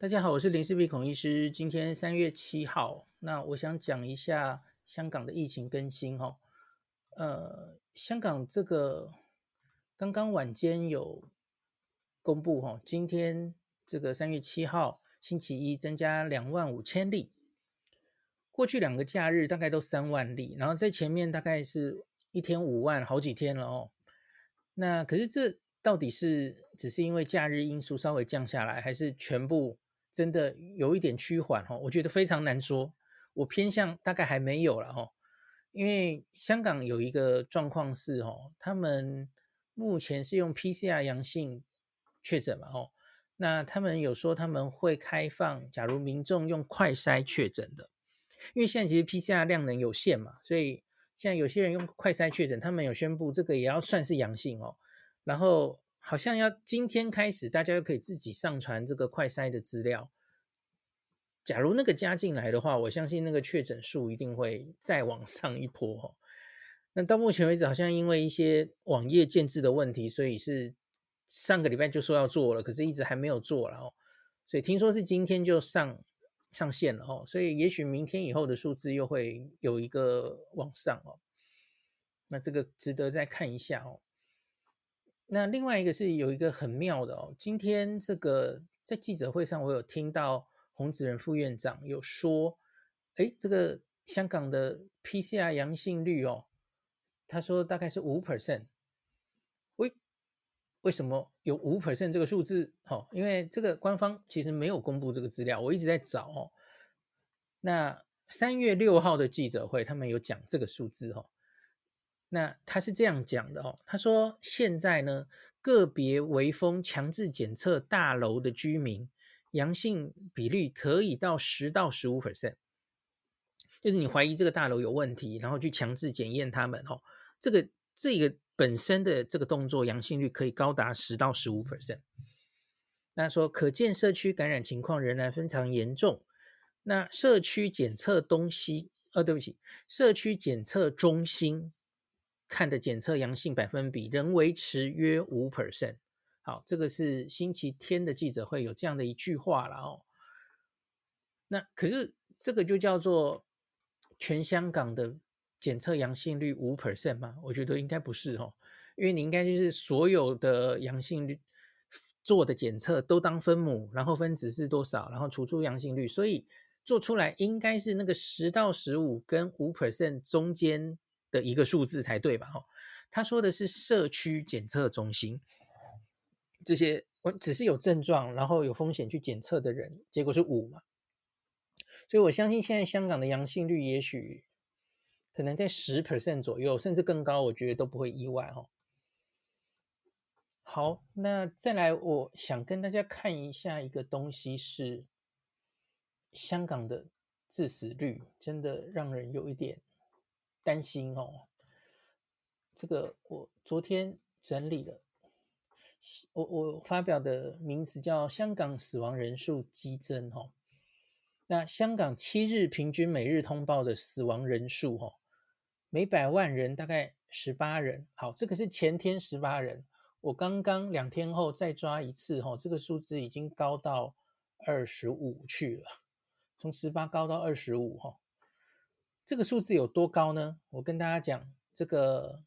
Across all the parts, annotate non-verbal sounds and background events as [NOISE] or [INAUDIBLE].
大家好，我是林氏璧孔医师。今天三月七号，那我想讲一下香港的疫情更新哈。呃，香港这个刚刚晚间有公布哈，今天这个三月七号星期一增加两万五千例，过去两个假日大概都三万例，然后在前面大概是一天五万，好几天了哦。那可是这到底是只是因为假日因素稍微降下来，还是全部？真的有一点趋缓哈，我觉得非常难说。我偏向大概还没有了哈，因为香港有一个状况是哈，他们目前是用 PCR 阳性确诊嘛哈，那他们有说他们会开放，假如民众用快筛确诊的，因为现在其实 PCR 量能有限嘛，所以现在有些人用快筛确诊，他们有宣布这个也要算是阳性哦，然后。好像要今天开始，大家就可以自己上传这个快筛的资料。假如那个加进来的话，我相信那个确诊数一定会再往上一波。那到目前为止，好像因为一些网页建制的问题，所以是上个礼拜就说要做了，可是一直还没有做了哦。所以听说是今天就上上线了哦，所以也许明天以后的数字又会有一个往上哦。那这个值得再看一下哦。那另外一个是有一个很妙的哦，今天这个在记者会上，我有听到洪子仁副院长有说，诶，这个香港的 PCR 阳性率哦，他说大概是五 percent，为为什么有五 percent 这个数字？哦，因为这个官方其实没有公布这个资料，我一直在找哦。那三月六号的记者会，他们有讲这个数字哦。那他是这样讲的哦，他说现在呢，个别微风强制检测大楼的居民阳性比率可以到十到十五 percent，就是你怀疑这个大楼有问题，然后去强制检验他们哦，这个这个本身的这个动作阳性率可以高达十到十五 percent。那说可见社区感染情况仍然非常严重。那社区检测东西，呃，对不起，社区检测中心。看的检测阳性百分比仍维持约五 percent。好，这个是星期天的记者会有这样的一句话了哦。那可是这个就叫做全香港的检测阳性率五 percent 吗？我觉得应该不是哦，因为你应该就是所有的阳性率做的检测都当分母，然后分子是多少，然后除出阳性率，所以做出来应该是那个十到十五跟五 percent 中间。的一个数字才对吧？哈，他说的是社区检测中心，这些我只是有症状，然后有风险去检测的人，结果是五嘛，所以我相信现在香港的阳性率也许可能在十 percent 左右，甚至更高，我觉得都不会意外哈。好，那再来，我想跟大家看一下一个东西，是香港的致死率，真的让人有一点。担心哦，这个我昨天整理了，我我发表的名词叫《香港死亡人数激增》哦。那香港七日平均每日通报的死亡人数哦，每百万人大概十八人。好，这个是前天十八人，我刚刚两天后再抓一次哦，这个数字已经高到二十五去了，从十八高到二十五哦。这个数字有多高呢？我跟大家讲，这个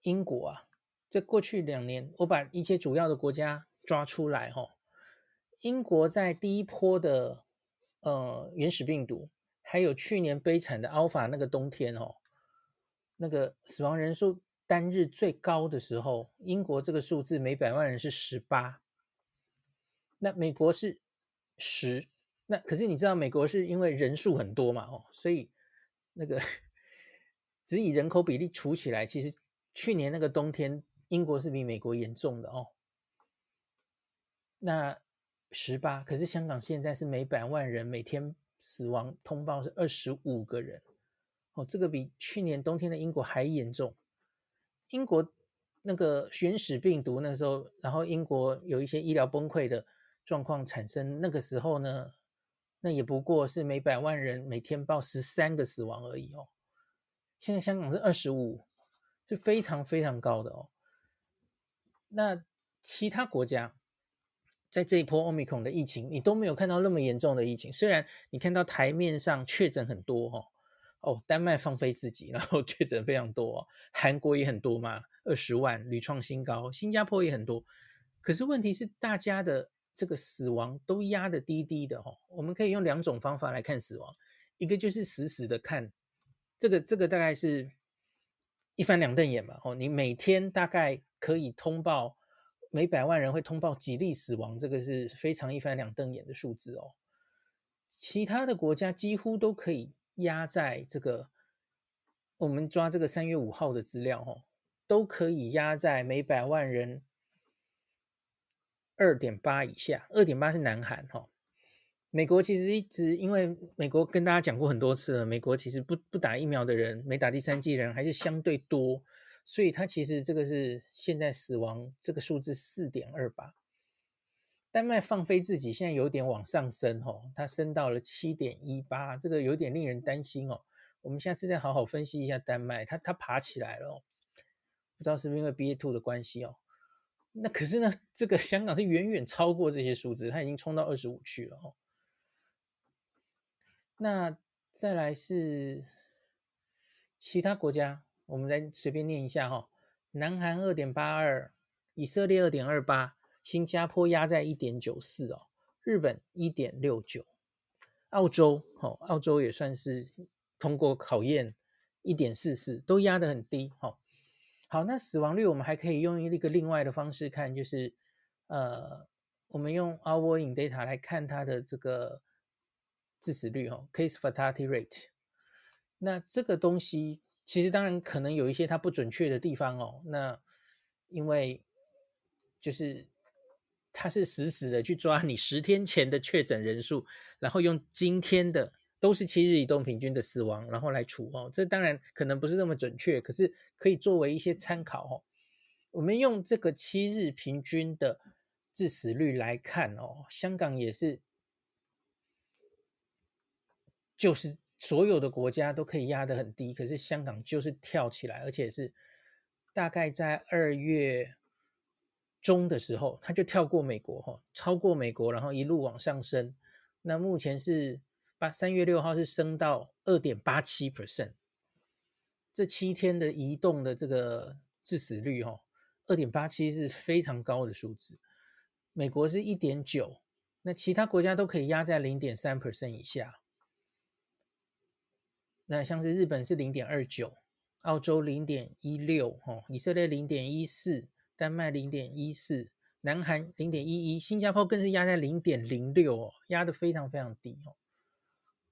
英国啊，在过去两年，我把一些主要的国家抓出来哈。英国在第一波的呃原始病毒，还有去年悲惨的 Alpha 那个冬天哦，那个死亡人数单日最高的时候，英国这个数字每百万人是十八，那美国是十。那可是你知道，美国是因为人数很多嘛，哦，所以那个只以人口比例除起来，其实去年那个冬天，英国是比美国严重的哦。那十八，可是香港现在是每百万人每天死亡通报是二十五个人，哦，这个比去年冬天的英国还严重。英国那个原始病毒那时候，然后英国有一些医疗崩溃的状况产生，那个时候呢？那也不过是每百万人每天报十三个死亡而已哦。现在香港是二十五，是非常非常高的哦。那其他国家，在这一波奥密克戎的疫情，你都没有看到那么严重的疫情。虽然你看到台面上确诊很多哦，哦，丹麦放飞自己，然后确诊非常多，韩国也很多嘛，二十万屡创新高，新加坡也很多。可是问题是，大家的这个死亡都压得低低的哦。我们可以用两种方法来看死亡，一个就是死死的看，这个这个大概是一翻两瞪眼嘛哦，你每天大概可以通报。每百万人会通报几例死亡，这个是非常一翻两瞪眼的数字哦。其他的国家几乎都可以压在这个，我们抓这个三月五号的资料哦，都可以压在每百万人二点八以下。二点八是南韩哈，美国其实一直因为美国跟大家讲过很多次了，美国其实不不打疫苗的人，没打第三剂人还是相对多。所以它其实这个是现在死亡这个数字四点二八，丹麦放飞自己，现在有点往上升哦，它升到了七点一八，这个有点令人担心哦。我们下次再好好分析一下丹麦，它它爬起来了哦，不知道是不是因为 BA two 的关系哦。那可是呢，这个香港是远远超过这些数字，它已经冲到二十五去了哦。那再来是其他国家。我们来随便念一下哈，南韩二点八二，以色列二点二八，新加坡压在一点九四哦，日本一点六九，澳洲哦，澳洲也算是通过考验，一点四四，都压得很低哈。好，那死亡率我们还可以用一个另外的方式看，就是呃，我们用 our in data 来看它的这个致死率哈，case fatality rate，那这个东西。其实当然可能有一些它不准确的地方哦，那因为就是它是死死的去抓你十天前的确诊人数，然后用今天的都是七日移动平均的死亡，然后来除哦，这当然可能不是那么准确，可是可以作为一些参考哦。我们用这个七日平均的致死率来看哦，香港也是就是。所有的国家都可以压得很低，可是香港就是跳起来，而且是大概在二月中的时候，它就跳过美国哈，超过美国，然后一路往上升。那目前是八三月六号是升到二点八七 percent，这七天的移动的这个致死率哈，二点八七是非常高的数字。美国是一点九，那其他国家都可以压在零点三 percent 以下。那像是日本是零点二九，澳洲零点一六，哦，以色列零点一四，丹麦零点一四，南韩零点一一，新加坡更是压在零点零六哦，压得非常非常低哦。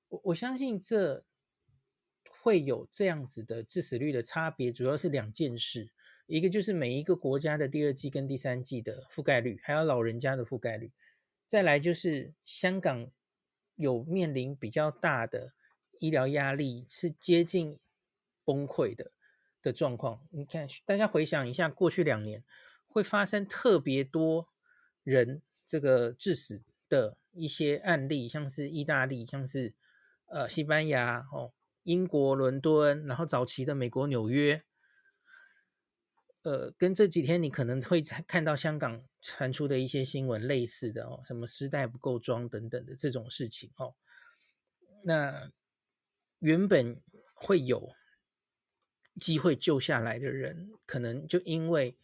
我我相信这会有这样子的致死率的差别，主要是两件事，一个就是每一个国家的第二季跟第三季的覆盖率，还有老人家的覆盖率，再来就是香港有面临比较大的。医疗压力是接近崩溃的的状况。你看，大家回想一下，过去两年会发生特别多人这个致死的一些案例，像是意大利，像是呃西班牙哦，英国伦敦，然后早期的美国纽约，呃，跟这几天你可能会看到香港传出的一些新闻类似的哦，什么丝带不够装等等的这种事情哦，那。原本会有机会救下来的人，可能就因为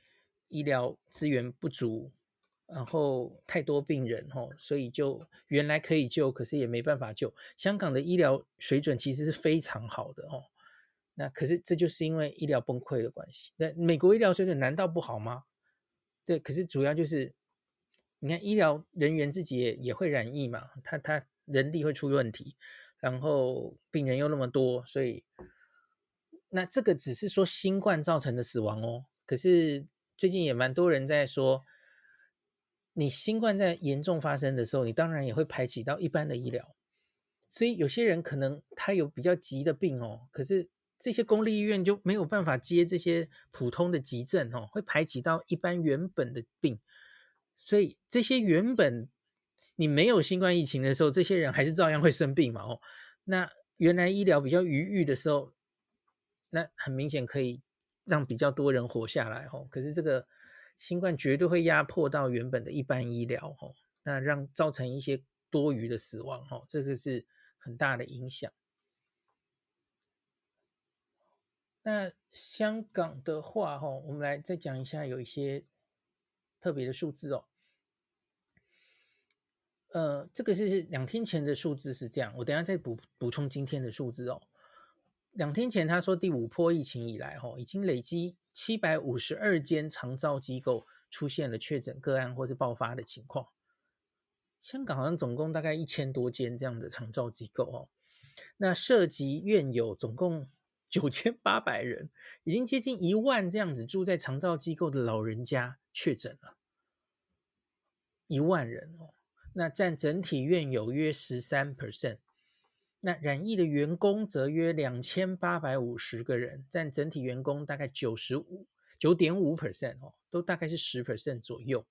医疗资源不足，然后太多病人哦，所以就原来可以救，可是也没办法救。香港的医疗水准其实是非常好的哦，那可是这就是因为医疗崩溃的关系。那美国医疗水准难道不好吗？对，可是主要就是你看医疗人员自己也也会染疫嘛，他他人力会出问题。然后病人又那么多，所以那这个只是说新冠造成的死亡哦。可是最近也蛮多人在说，你新冠在严重发生的时候，你当然也会排挤到一般的医疗。所以有些人可能他有比较急的病哦，可是这些公立医院就没有办法接这些普通的急症哦，会排挤到一般原本的病。所以这些原本。你没有新冠疫情的时候，这些人还是照样会生病嘛？哦，那原来医疗比较余裕的时候，那很明显可以让比较多人活下来哦。可是这个新冠绝对会压迫到原本的一般医疗哦。那让造成一些多余的死亡，哦，这个是很大的影响。那香港的话，哈，我们来再讲一下，有一些特别的数字哦。呃，这个是两天前的数字是这样，我等下再补补充今天的数字哦。两天前他说第五波疫情以来，哈，已经累积七百五十二间长照机构出现了确诊个案或是爆发的情况。香港好像总共大概一千多间这样的长照机构哦，那涉及院友总共九千八百人，已经接近一万这样子住在长照机构的老人家确诊了，一万人哦，那占整体院友约十三 percent，那染疫的员工则约两千八百五十个人，占整体员工大概九十五九点五 percent 哦，都大概是十 percent 左右。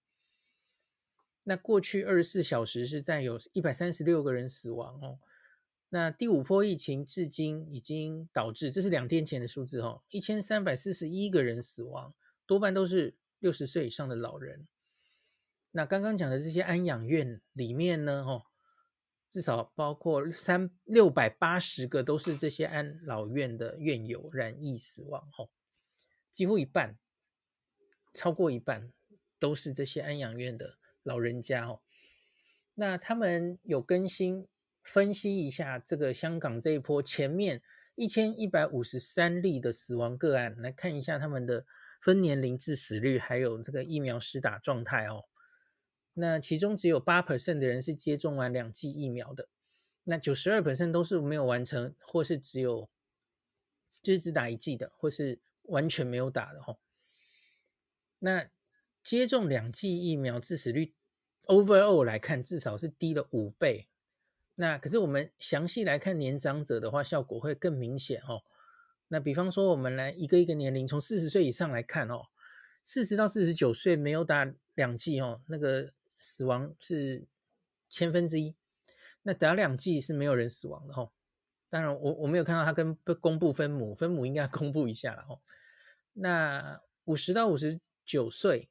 那过去二十四小时是占有一百三十六个人死亡哦。那第五波疫情至今已经导致，这是两天前的数字哦，一千三百四十一个人死亡，多半都是六十岁以上的老人。那刚刚讲的这些安养院里面呢，哦，至少包括三六百八十个都是这些安老院的院友染疫死亡哦，几乎一半，超过一半都是这些安养院的。老人家哦，那他们有更新分析一下这个香港这一波前面一千一百五十三例的死亡个案，来看一下他们的分年龄致死率，还有这个疫苗施打状态哦。那其中只有八 percent 的人是接种完两剂疫苗的，那九十二 percent 都是没有完成，或是只有就是只打一剂的，或是完全没有打的哦。那接种两剂疫苗致死率，overall 来看至少是低了五倍。那可是我们详细来看年长者的话，效果会更明显哦。那比方说，我们来一个一个年龄，从四十岁以上来看哦，四十到四十九岁没有打两剂哦，那个死亡是千分之一。那打两剂是没有人死亡的哦。当然我，我没有看到他跟公布分母，分母应该公布一下了哦。那五十到五十九岁。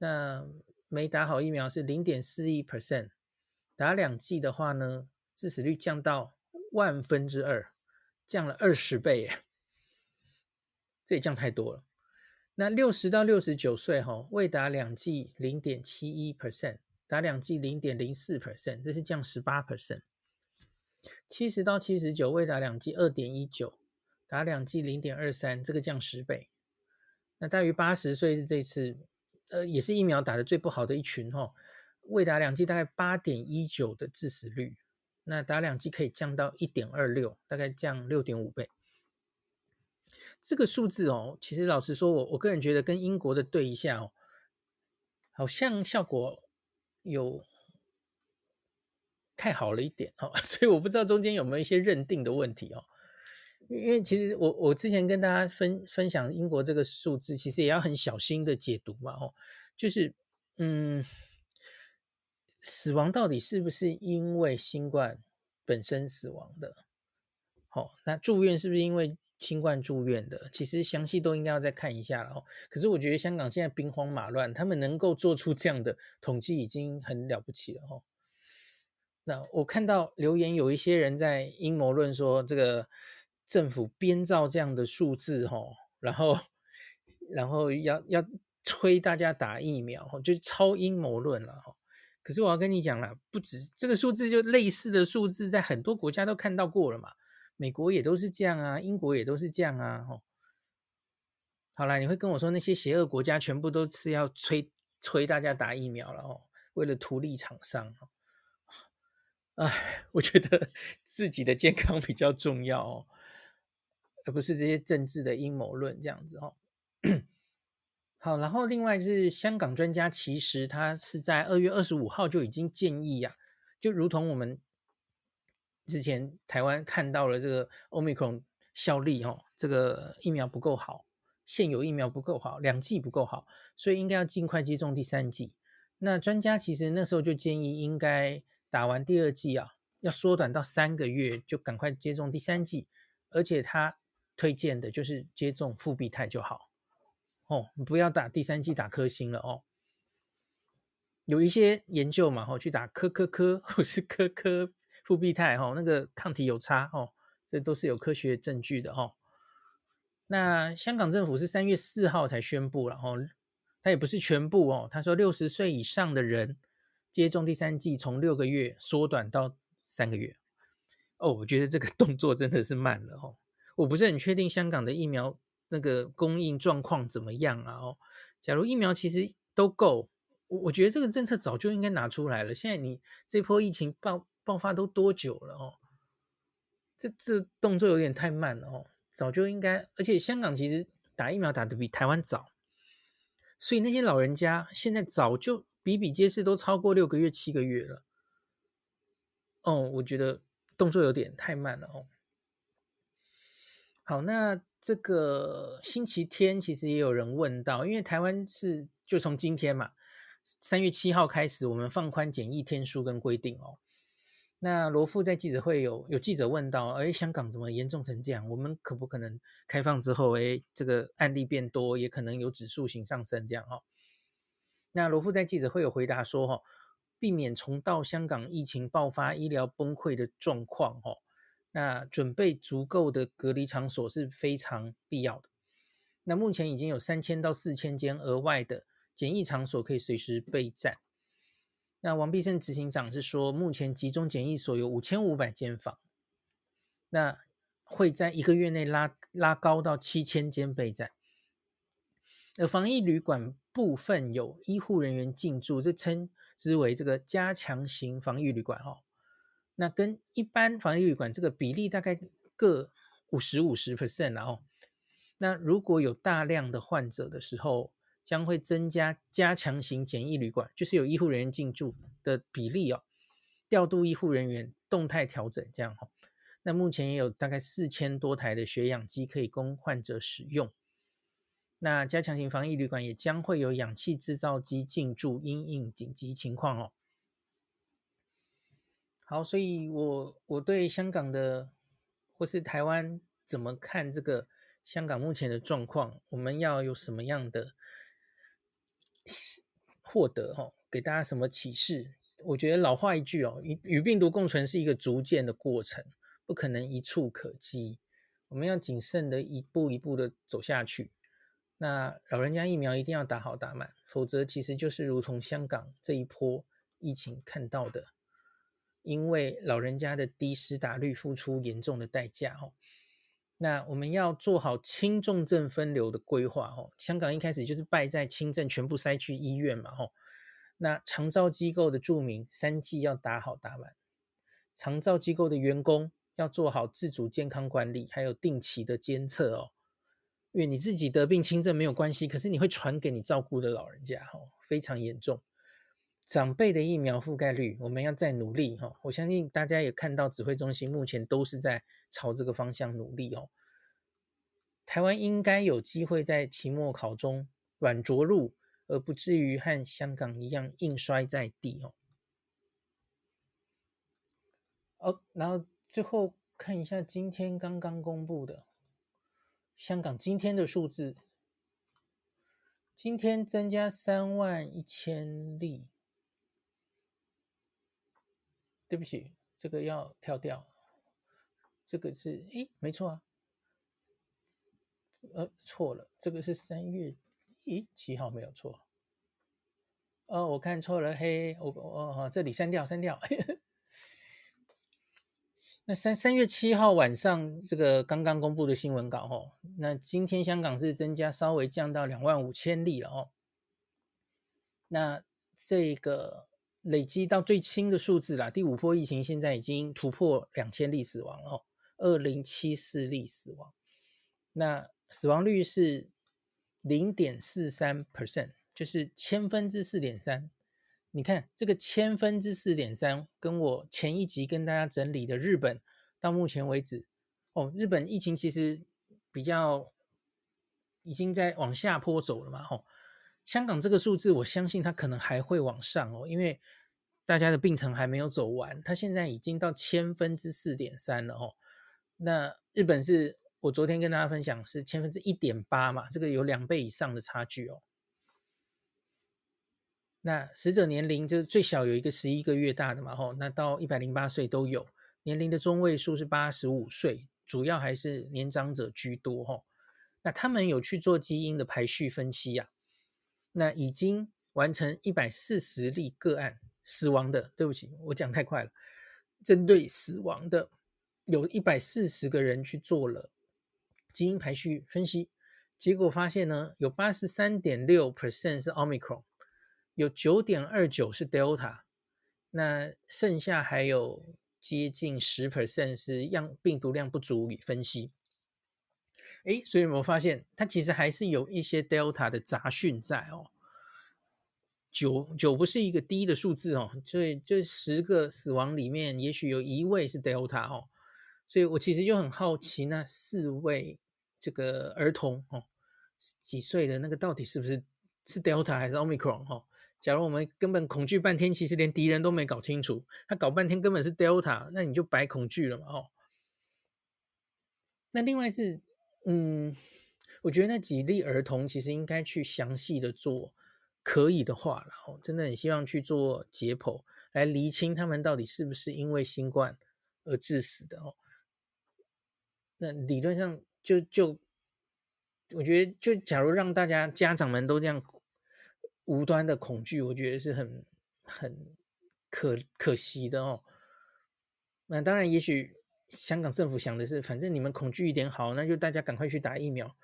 那没打好疫苗是零点四一 percent，打两剂的话呢，致死率降到万分之二，降了二十倍耶，这也降太多了。那六十到六十九岁哈，未打两剂零点七一 percent，打两剂零点零四 percent，这是降十八 percent。七十到七十九未打两剂二点一九，打两剂零点二三，这个降十倍。那大于八十岁是这次。呃，也是疫苗打得最不好的一群哦，未打两剂大概八点一九的致死率，那打两剂可以降到一点二六，大概降六点五倍。这个数字哦，其实老实说我，我个人觉得跟英国的对一下哦，好像效果有太好了一点哦，[LAUGHS] 所以我不知道中间有没有一些认定的问题哦。因为其实我我之前跟大家分分享英国这个数字，其实也要很小心的解读嘛，哦，就是嗯，死亡到底是不是因为新冠本身死亡的？哦，那住院是不是因为新冠住院的？其实详细都应该要再看一下了哦。可是我觉得香港现在兵荒马乱，他们能够做出这样的统计已经很了不起了哦。那我看到留言有一些人在阴谋论说这个。政府编造这样的数字，吼，然后，然后要要催大家打疫苗，就超阴谋论了，哈。可是我要跟你讲了，不止这个数字，就类似的数字，在很多国家都看到过了嘛。美国也都是这样啊，英国也都是这样啊，吼。好啦，你会跟我说那些邪恶国家全部都是要催催大家打疫苗了，哦，为了图利厂商，哎，我觉得 [LAUGHS] 自己的健康比较重要哦。而不是这些政治的阴谋论这样子哦。好，然后另外是香港专家，其实他是在二月二十五号就已经建议呀、就如同我们之前台湾看到了这个 Omicron 效力哦，这个疫苗不够好，现有疫苗不够好，两剂不够好，所以应该要尽快接种第三剂。那专家其实那时候就建议，应该打完第二剂啊，要缩短到三个月，就赶快接种第三剂，而且他。推荐的就是接种复必泰就好哦，不要打第三剂打科兴了哦。有一些研究嘛，吼，去打科科科或是科科复必泰，吼，那个抗体有差，哦，这都是有科学证据的，哦。那香港政府是三月四号才宣布了，吼，它也不是全部哦，他说六十岁以上的人接种第三剂从六个月缩短到三个月。哦，我觉得这个 [LAUGHS] 动作真的是慢了，哦。我不是很确定香港的疫苗那个供应状况怎么样啊？哦，假如疫苗其实都够，我我觉得这个政策早就应该拿出来了。现在你这波疫情爆爆发都多久了？哦，这这动作有点太慢了哦，早就应该。而且香港其实打疫苗打得比台湾早，所以那些老人家现在早就比比皆是，都超过六个月、七个月了。哦，我觉得动作有点太慢了哦。好，那这个星期天其实也有人问到，因为台湾是就从今天嘛，三月七号开始，我们放宽检疫天数跟规定哦。那罗富在记者会有有记者问到，哎，香港怎么严重成这样？我们可不可能开放之后，哎，这个案例变多，也可能有指数型上升这样哦？那罗富在记者会有回答说，哈，避免重蹈香港疫情爆发、医疗崩溃的状况，哦。那准备足够的隔离场所是非常必要的。那目前已经有三千到四千间额外的检疫场所可以随时备战。那王必胜执行长是说，目前集中检疫所有五千五百间房，那会在一个月内拉拉高到七千间备战。而防疫旅馆部分有医护人员进驻，这称之为这个加强型防疫旅馆哦。那跟一般防疫旅馆这个比例大概各五十五十 percent 然后，那如果有大量的患者的时候，将会增加加强型检疫旅馆，就是有医护人员进驻的比例哦，调度医护人员动态调整这样哈。那目前也有大概四千多台的血氧机可以供患者使用。那加强型防疫旅馆也将会有氧气制造机进驻，因应紧急情况哦。好，所以我我对香港的或是台湾怎么看这个香港目前的状况，我们要有什么样的获得哈？给大家什么启示？我觉得老话一句哦，与与病毒共存是一个逐渐的过程，不可能一蹴可及。我们要谨慎的一步一步的走下去。那老人家疫苗一定要打好打满，否则其实就是如同香港这一波疫情看到的。因为老人家的低施打率付出严重的代价哦，那我们要做好轻重症分流的规划哦。香港一开始就是败在轻症全部塞去医院嘛吼，那长照机构的住民三剂要打好打满，长照机构的员工要做好自主健康管理，还有定期的监测哦。因为你自己得病轻症没有关系，可是你会传给你照顾的老人家哦，非常严重。长辈的疫苗覆盖率，我们要再努力哈。我相信大家也看到，指挥中心目前都是在朝这个方向努力哦。台湾应该有机会在期末考中软着陆，而不至于和香港一样硬摔在地哦。哦，然后最后看一下今天刚刚公布的香港今天的数字，今天增加三万一千例。对不起，这个要跳掉。这个是，诶，没错啊。呃，错了，这个是三月，咦，七号没有错。哦，我看错了，嘿，我哦，这里删掉，删掉。[LAUGHS] 那三三月七号晚上这个刚刚公布的新闻稿哦，那今天香港是增加稍微降到两万五千例了哦。那这个。累积到最新的数字啦，第五波疫情现在已经突破两千例死亡了，二零七四例死亡，那死亡率是零点四三 percent，就是千分之四点三。你看这个千分之四点三，跟我前一集跟大家整理的日本到目前为止，哦，日本疫情其实比较已经在往下坡走了嘛，吼。香港这个数字，我相信它可能还会往上哦，因为大家的病程还没有走完，它现在已经到千分之四点三了哦。那日本是我昨天跟大家分享是千分之一点八嘛，这个有两倍以上的差距哦。那死者年龄就是最小有一个十一个月大的嘛，吼，那到一百零八岁都有，年龄的中位数是八十五岁，主要还是年长者居多，吼。那他们有去做基因的排序分析呀、啊，那已经完成一百四十例个案死亡的，对不起，我讲太快了，针对死亡的有一百四十个人去做了基因排序分析，结果发现呢，有八十三点六 percent 是 Omicron。有九点二九是 Delta，那剩下还有接近十 percent 是样病毒量不足以分析。诶，所以我们发现它其实还是有一些 Delta 的杂讯在哦。九九不是一个低的数字哦，所以这十个死亡里面，也许有一位是 Delta 哦。所以我其实就很好奇，那四位这个儿童哦，几岁的那个到底是不是是 Delta 还是 Omicron 哦？假如我们根本恐惧半天，其实连敌人都没搞清楚，他搞半天根本是 Delta，那你就白恐惧了嘛！哦，那另外是，嗯，我觉得那几例儿童其实应该去详细的做，可以的话，然后真的很希望去做解剖，来厘清他们到底是不是因为新冠而致死的哦。那理论上就就，我觉得就假如让大家家长们都这样。无端的恐惧，我觉得是很很可可惜的哦。那当然，也许香港政府想的是，反正你们恐惧一点好，那就大家赶快去打疫苗。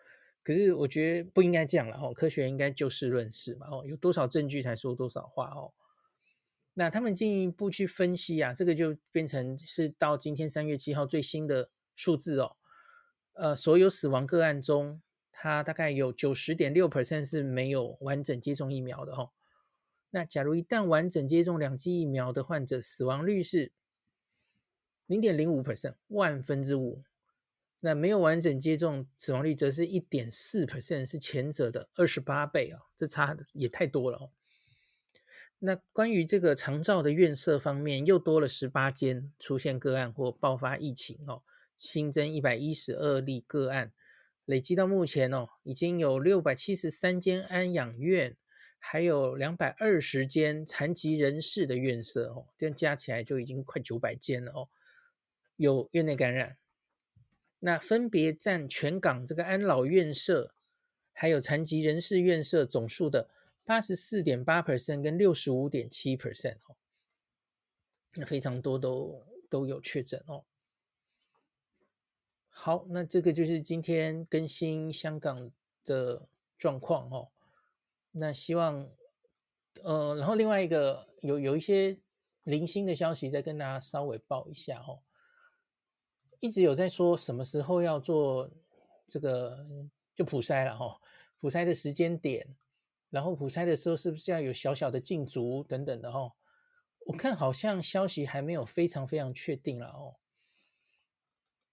可是我觉得不应该这样了哦，科学应该就事论事嘛哦，有多少证据才说多少话哦。那他们进一步去分析啊，这个就变成是到今天三月七号最新的数字哦。呃，所有死亡个案中。它大概有九十点六 percent 是没有完整接种疫苗的哦。那假如一旦完整接种两剂疫苗的患者，死亡率是零点零五 percent，万分之五。那没有完整接种，死亡率则是一点四 percent，是前者的二十八倍哦，这差也太多了哦。那关于这个长照的院舍方面，又多了十八间出现个案或爆发疫情哦，新增一百一十二例个案。累计到目前哦，已经有六百七十三间安养院，还有两百二十间残疾人士的院舍哦，这样加起来就已经快九百间了哦。有院内感染，那分别占全港这个安老院舍还有残疾人士院舍总数的八十四点八 percent 跟六十五点七 percent 哦，那非常多都都有确诊哦。好，那这个就是今天更新香港的状况哦。那希望，呃，然后另外一个有有一些零星的消息，再跟大家稍微报一下哦。一直有在说什么时候要做这个就普筛了哈，普筛的时间点，然后普筛的时候是不是要有小小的禁足等等的哦。我看好像消息还没有非常非常确定了哦。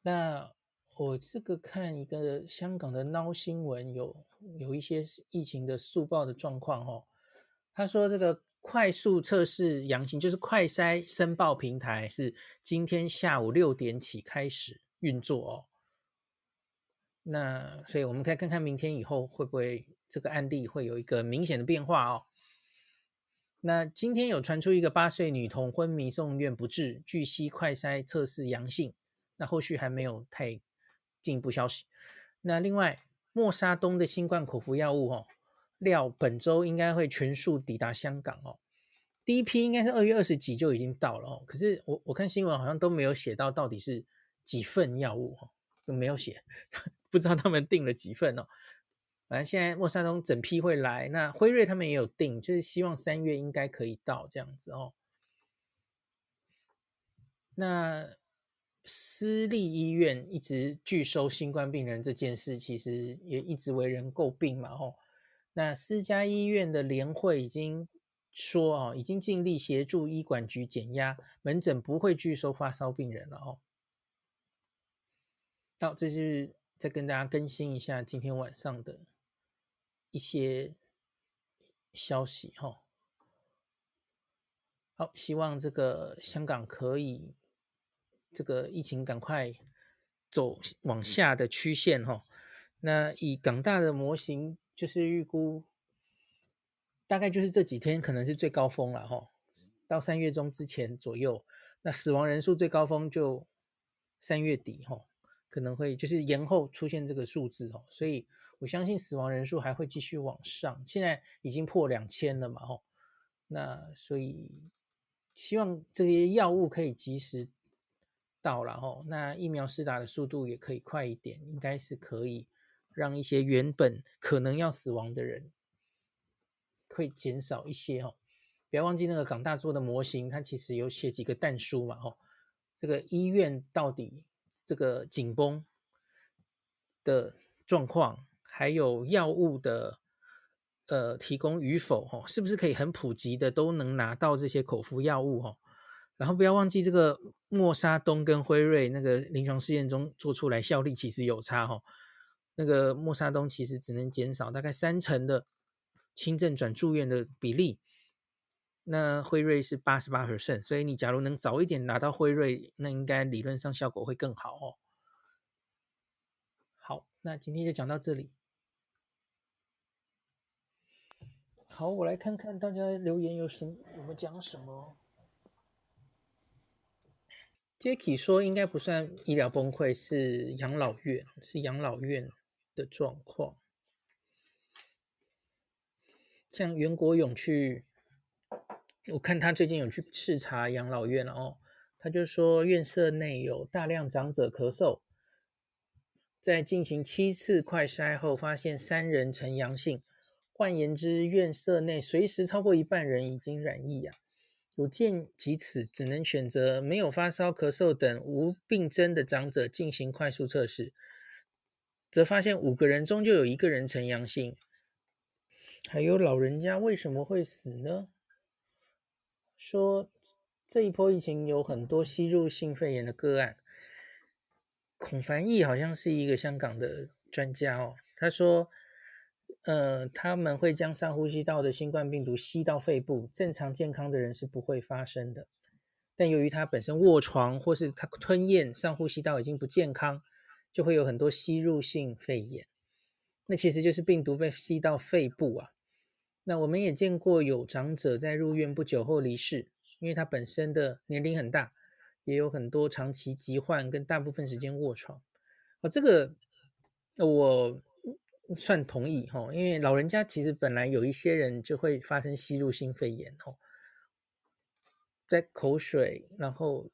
那。我这个看一个香港的孬新闻，有有一些疫情的速报的状况哦。他说这个快速测试阳性，就是快筛申报平台是今天下午六点起开始运作哦。那所以我们可以看看明天以后会不会这个案例会有一个明显的变化哦。那今天有传出一个八岁女童昏迷送院不治，据悉快筛测试阳性，那后续还没有太。进一步消息，那另外莫沙东的新冠口服药物哦，料本周应该会全数抵达香港哦。第一批应该是二月二十几就已经到了哦，可是我我看新闻好像都没有写到到底是几份药物哦，都没有写，[LAUGHS] 不知道他们订了几份哦。反正现在莫沙东整批会来，那辉瑞他们也有订，就是希望三月应该可以到这样子哦。那。私立医院一直拒收新冠病人这件事，其实也一直为人诟病嘛。吼，那私家医院的联会已经说哦，已经尽力协助医管局减压，门诊不会拒收发烧病人了。哦，好，这是再跟大家更新一下今天晚上的一些消息。哈，好，希望这个香港可以。这个疫情赶快走往下的曲线哈，那以港大的模型就是预估，大概就是这几天可能是最高峰了哈，到三月中之前左右，那死亡人数最高峰就三月底哈，可能会就是延后出现这个数字哦，所以我相信死亡人数还会继续往上，现在已经破两千了嘛哈，那所以希望这些药物可以及时到了吼，那疫苗施打的速度也可以快一点，应该是可以让一些原本可能要死亡的人。会减少一些哦，不要忘记那个港大做的模型，它其实有写几个但书嘛哦，这个医院到底这个紧绷的状况，还有药物的呃提供与否哦，是不是可以很普及的都能拿到这些口服药物哦？然后不要忘记这个莫沙东跟辉瑞那个临床试验中做出来效力其实有差哦，那个莫沙东其实只能减少大概三成的。轻症转住院的比例，那辉瑞是八十八 percent，所以你假如能早一点拿到辉瑞，那应该理论上效果会更好哦。好，那今天就讲到这里。好，我来看看大家留言有什么，有没有讲什么。Jacky 说应该不算医疗崩溃，是养老院，是养老院的状况。像袁国勇去，我看他最近有去视察养老院哦，他就说院舍内有大量长者咳嗽，在进行七次快筛后，发现三人呈阳性。换言之，院舍内随时超过一半人已经染疫啊。有见及此，只能选择没有发烧、咳嗽等无病征的长者进行快速测试，则发现五个人中就有一个人呈阳性。还有老人家为什么会死呢？说这一波疫情有很多吸入性肺炎的个案。孔凡毅好像是一个香港的专家哦，他说，呃，他们会将上呼吸道的新冠病毒吸到肺部，正常健康的人是不会发生的。但由于他本身卧床或是他吞咽上呼吸道已经不健康，就会有很多吸入性肺炎。那其实就是病毒被吸到肺部啊。那我们也见过有长者在入院不久后离世，因为他本身的年龄很大，也有很多长期疾患跟大部分时间卧床。哦，这个我算同意哈，因为老人家其实本来有一些人就会发生吸入性肺炎哦，在口水，然后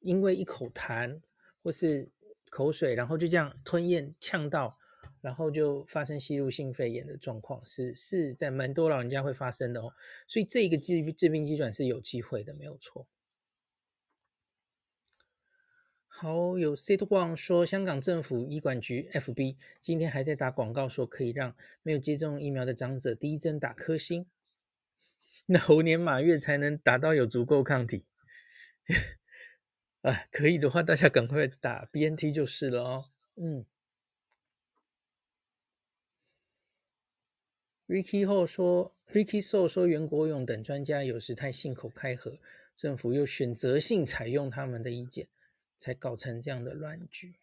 因为一口痰或是口水，然后就这样吞咽呛到。然后就发生吸入性肺炎的状况，是是在蛮多老人家会发生的哦，所以这个致致命机转是有机会的，没有错。好，有 C 多光说，香港政府医管局 FB 今天还在打广告，说可以让没有接种疫苗的长者第一针打科兴，[LAUGHS] 那猴年马月才能打到有足够抗体。哎，可以的话，大家赶快打 BNT 就是了哦。嗯。Ricky 后说，Ricky So 说，袁国勇等专家有时太信口开河，政府又选择性采用他们的意见，才搞成这样的乱局。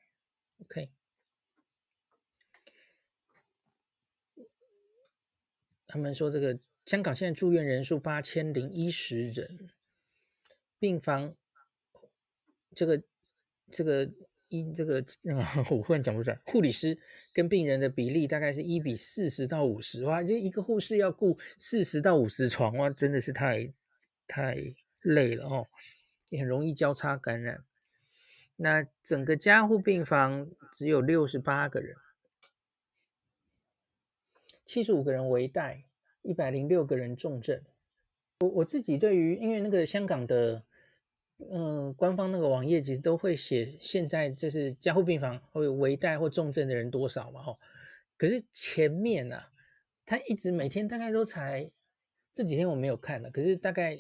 OK，他们说这个香港现在住院人数八千零一十人，病房这个这个。一这个，[LAUGHS] 我忽然讲不出来。护理师跟病人的比例大概是一比四十到五十，哇，就一个护士要顾四十到五十床，哇，真的是太太累了哦，也很容易交叉感染。那整个加护病房只有六十八个人，七十五个人危殆，一百零六个人重症。我我自己对于，因为那个香港的。嗯，官方那个网页其实都会写现在就是加护病房会有危殆或重症的人多少嘛，吼。可是前面啊，他一直每天大概都才这几天我没有看了，可是大概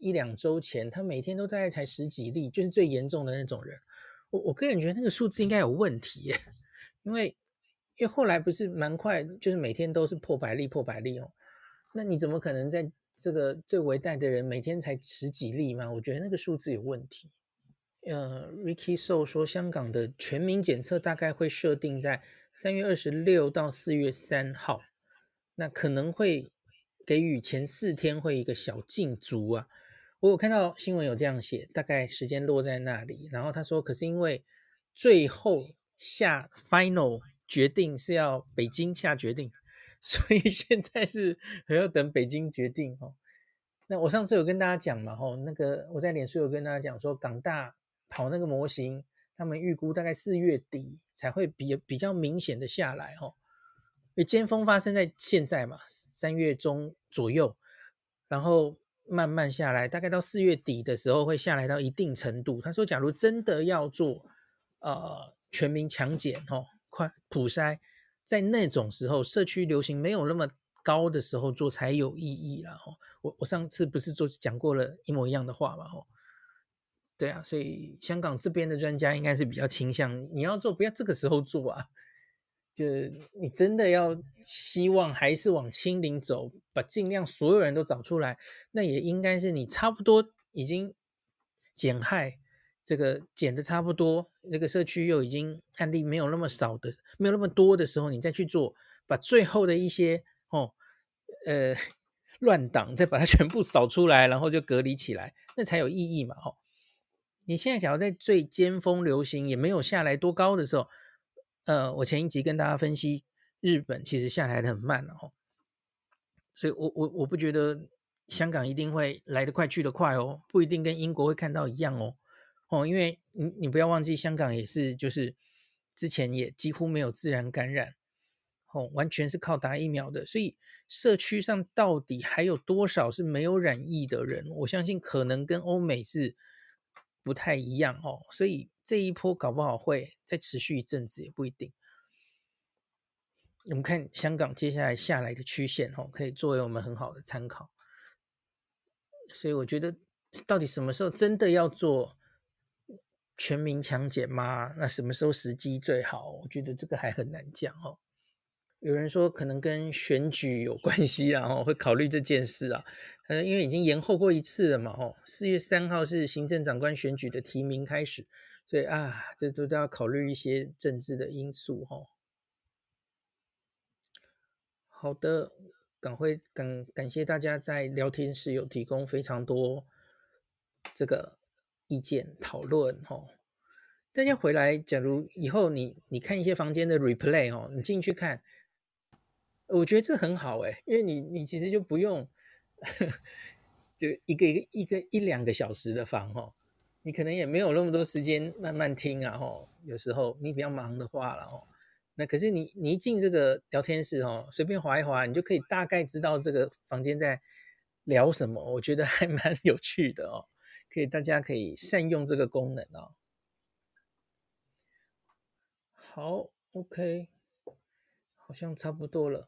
一两周前，他每天都大概才十几例，就是最严重的那种人。我我个人觉得那个数字应该有问题耶，因为因为后来不是蛮快，就是每天都是破百例破百例哦，那你怎么可能在？这个最危殆的人每天才十几例嘛，我觉得那个数字有问题。呃，Ricky So 说，香港的全民检测大概会设定在三月二十六到四月三号，那可能会给予前四天会一个小禁足啊。我有看到新闻有这样写，大概时间落在那里。然后他说，可是因为最后下 final 决定是要北京下决定，所以 [LAUGHS] 现在是还要等北京决定哦。那我上次有跟大家讲嘛，吼，那个我在脸书有跟大家讲说，港大跑那个模型，他们预估大概四月底才会比比较明显的下来，吼。因为尖峰发生在现在嘛，三月中左右，然后。慢慢下来，大概到四月底的时候会下来到一定程度。他说，假如真的要做呃全民强检哦，快普筛，在那种时候社区流行没有那么高的时候做才有意义啦。哦，我我上次不是做讲过了一模一样的话嘛？哦，对啊，所以香港这边的专家应该是比较倾向你要做，不要这个时候做啊。就你真的要希望还是往清零走，把尽量所有人都找出来，那也应该是你差不多已经减害这个减的差不多，那个社区又已经案例没有那么少的，没有那么多的时候，你再去做，把最后的一些哦呃乱档再把它 [LAUGHS] 全部扫出来，然后就隔离起来，那才有意义嘛！哦，你现在想要在最尖峰流行也没有下来多高的时候。呃，我前一集跟大家分析，日本其实下来的很慢哦，所以我我我不觉得香港一定会来得快去得快哦，不一定跟英国会看到一样哦，哦，因为你你不要忘记，香港也是就是之前也几乎没有自然感染，哦，完全是靠打疫苗的，所以社区上到底还有多少是没有染疫的人，我相信可能跟欧美是不太一样哦，所以。这一波搞不好会再持续一阵子，也不一定。我们看香港接下来下来的曲线，哦，可以作为我们很好的参考。所以我觉得，到底什么时候真的要做全民强检吗？那什么时候时机最好？我觉得这个还很难讲哦。有人说可能跟选举有关系啊，哦会考虑这件事啊。呃，因为已经延后过一次了嘛，哦，四月三号是行政长官选举的提名开始。所以啊，这都都要考虑一些政治的因素哦。好的，感会感感谢大家在聊天室有提供非常多这个意见讨论哦。大家回来，假如以后你你看一些房间的 replay 哦，你进去看，我觉得这很好诶，因为你你其实就不用 [LAUGHS] 就一个一个一个一两个小时的房哦。你可能也没有那么多时间慢慢听啊，吼，有时候你比较忙的话，了哦那可是你你一进这个聊天室，哦，随便滑一滑，你就可以大概知道这个房间在聊什么，我觉得还蛮有趣的哦，所以大家可以善用这个功能哦。好，OK，好像差不多了。